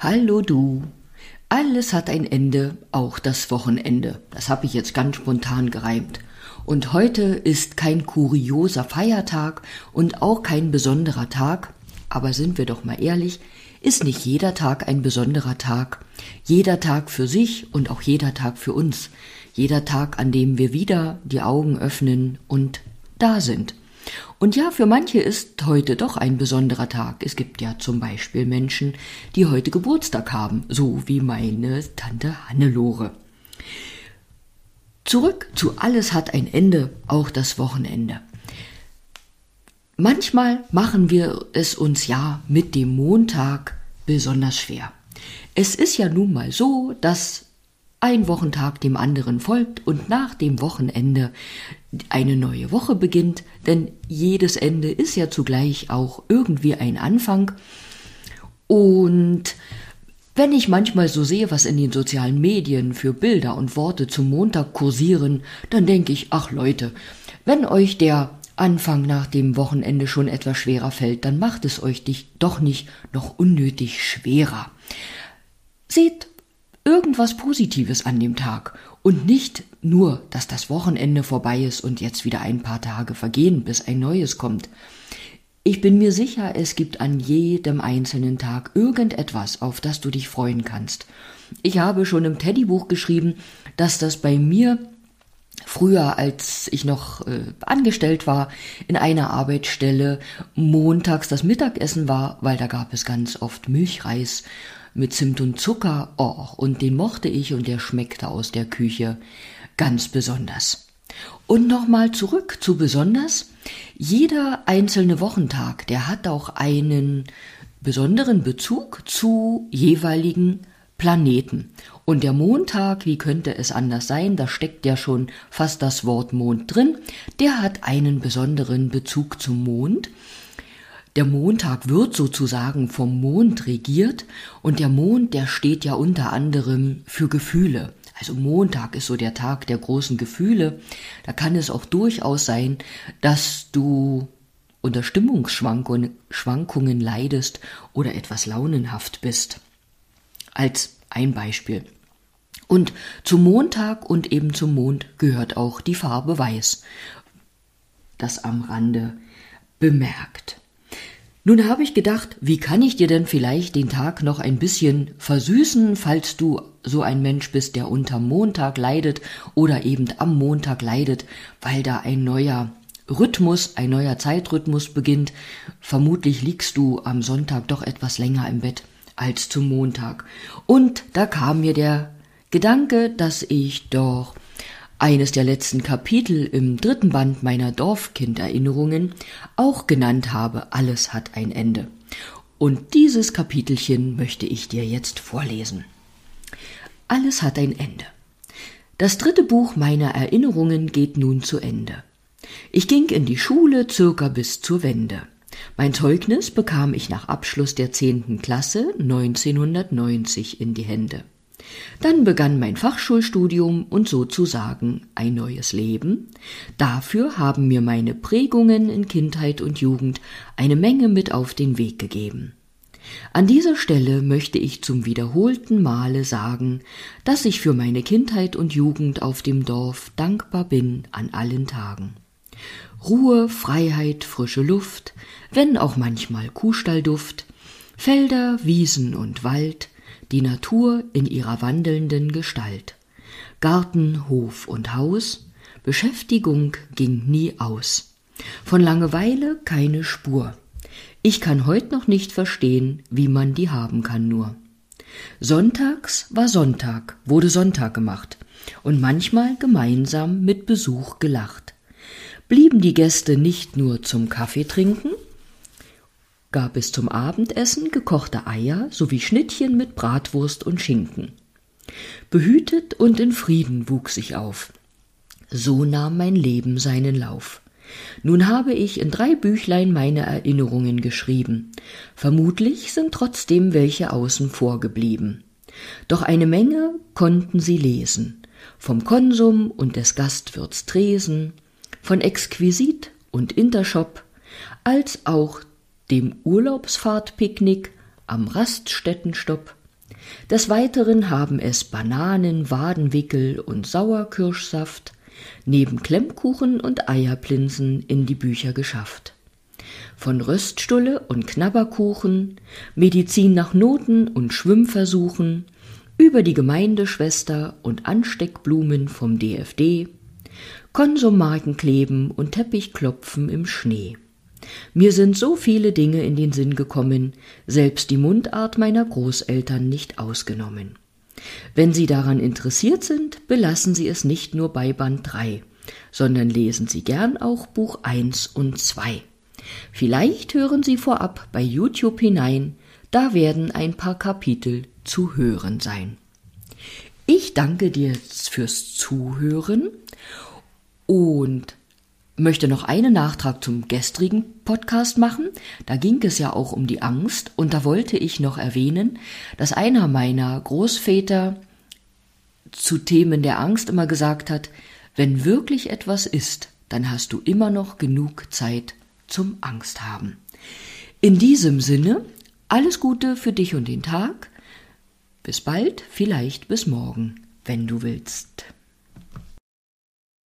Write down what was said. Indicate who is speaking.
Speaker 1: Hallo du. Alles hat ein Ende, auch das Wochenende. Das habe ich jetzt ganz spontan gereimt. Und heute ist kein kurioser Feiertag und auch kein besonderer Tag, aber sind wir doch mal ehrlich, ist nicht jeder Tag ein besonderer Tag. Jeder Tag für sich und auch jeder Tag für uns. Jeder Tag, an dem wir wieder die Augen öffnen und da sind. Und ja, für manche ist heute doch ein besonderer Tag. Es gibt ja zum Beispiel Menschen, die heute Geburtstag haben, so wie meine Tante Hannelore. Zurück zu alles hat ein Ende, auch das Wochenende. Manchmal machen wir es uns ja mit dem Montag besonders schwer. Es ist ja nun mal so, dass ein Wochentag dem anderen folgt und nach dem Wochenende eine neue Woche beginnt, denn jedes Ende ist ja zugleich auch irgendwie ein Anfang. Und wenn ich manchmal so sehe, was in den sozialen Medien für Bilder und Worte zum Montag kursieren, dann denke ich, ach Leute, wenn euch der Anfang nach dem Wochenende schon etwas schwerer fällt, dann macht es euch doch nicht noch unnötig schwerer. Seht irgendwas Positives an dem Tag und nicht nur, dass das Wochenende vorbei ist und jetzt wieder ein paar Tage vergehen, bis ein neues kommt. Ich bin mir sicher, es gibt an jedem einzelnen Tag irgendetwas, auf das du dich freuen kannst. Ich habe schon im Teddybuch geschrieben, dass das bei mir früher, als ich noch äh, angestellt war, in einer Arbeitsstelle montags das Mittagessen war, weil da gab es ganz oft Milchreis mit Zimt und Zucker, oh, und den mochte ich und der schmeckte aus der Küche ganz besonders. Und nochmal zurück zu besonders. Jeder einzelne Wochentag, der hat auch einen besonderen Bezug zu jeweiligen Planeten. Und der Montag, wie könnte es anders sein, da steckt ja schon fast das Wort Mond drin, der hat einen besonderen Bezug zum Mond. Der Montag wird sozusagen vom Mond regiert und der Mond, der steht ja unter anderem für Gefühle. Also Montag ist so der Tag der großen Gefühle. Da kann es auch durchaus sein, dass du unter Stimmungsschwankungen Schwankungen leidest oder etwas launenhaft bist. Als ein Beispiel. Und zum Montag und eben zum Mond gehört auch die Farbe Weiß. Das am Rande bemerkt. Nun habe ich gedacht, wie kann ich dir denn vielleicht den Tag noch ein bisschen versüßen, falls du so ein Mensch bist, der unter Montag leidet oder eben am Montag leidet, weil da ein neuer Rhythmus, ein neuer Zeitrhythmus beginnt. Vermutlich liegst du am Sonntag doch etwas länger im Bett als zum Montag. Und da kam mir der Gedanke, dass ich doch eines der letzten Kapitel im dritten Band meiner Dorfkinderinnerungen auch genannt habe, alles hat ein Ende. Und dieses Kapitelchen möchte ich dir jetzt vorlesen. Alles hat ein Ende. Das dritte Buch meiner Erinnerungen geht nun zu Ende. Ich ging in die Schule circa bis zur Wende. Mein Zeugnis bekam ich nach Abschluss der zehnten Klasse 1990 in die Hände. Dann begann mein Fachschulstudium und sozusagen ein neues Leben. Dafür haben mir meine Prägungen in Kindheit und Jugend eine Menge mit auf den Weg gegeben. An dieser Stelle möchte ich zum wiederholten Male sagen, dass ich für meine Kindheit und Jugend auf dem Dorf dankbar bin an allen Tagen. Ruhe, Freiheit, frische Luft, wenn auch manchmal Kuhstallduft, Felder, Wiesen und Wald, die Natur in ihrer wandelnden Gestalt. Garten, Hof und Haus, Beschäftigung ging nie aus. Von Langeweile keine Spur. Ich kann heut noch nicht verstehen, wie man die haben kann nur. Sonntags war Sonntag, wurde Sonntag gemacht und manchmal gemeinsam mit Besuch gelacht. Blieben die Gäste nicht nur zum Kaffee trinken, gab es zum Abendessen gekochte Eier sowie Schnittchen mit Bratwurst und Schinken. Behütet und in Frieden wuchs ich auf. So nahm mein Leben seinen Lauf. Nun habe ich in drei Büchlein meine Erinnerungen geschrieben. Vermutlich sind trotzdem welche außen vor geblieben. Doch eine Menge konnten sie lesen. Vom Konsum und des Gastwirts Tresen, von Exquisit und Intershop, als auch dem Urlaubsfahrtpicknick am Raststättenstopp, Des Weiteren haben es Bananen, Wadenwickel und Sauerkirschsaft neben Klemmkuchen und Eierplinsen in die Bücher geschafft. Von Röststulle und Knabberkuchen, Medizin nach Noten und Schwimmversuchen, über die Gemeindeschwester und Ansteckblumen vom DFD, Konsummarkenkleben und Teppichklopfen im Schnee. Mir sind so viele Dinge in den Sinn gekommen, selbst die Mundart meiner Großeltern nicht ausgenommen. Wenn Sie daran interessiert sind, belassen Sie es nicht nur bei Band 3, sondern lesen Sie gern auch Buch 1 und 2. Vielleicht hören Sie vorab bei YouTube hinein, da werden ein paar Kapitel zu hören sein. Ich danke dir fürs Zuhören und möchte noch einen Nachtrag zum gestrigen Podcast machen. Da ging es ja auch um die Angst und da wollte ich noch erwähnen, dass einer meiner Großväter zu Themen der Angst immer gesagt hat, wenn wirklich etwas ist, dann hast du immer noch genug Zeit zum Angst haben. In diesem Sinne, alles Gute für dich und den Tag. Bis bald, vielleicht bis morgen, wenn du willst.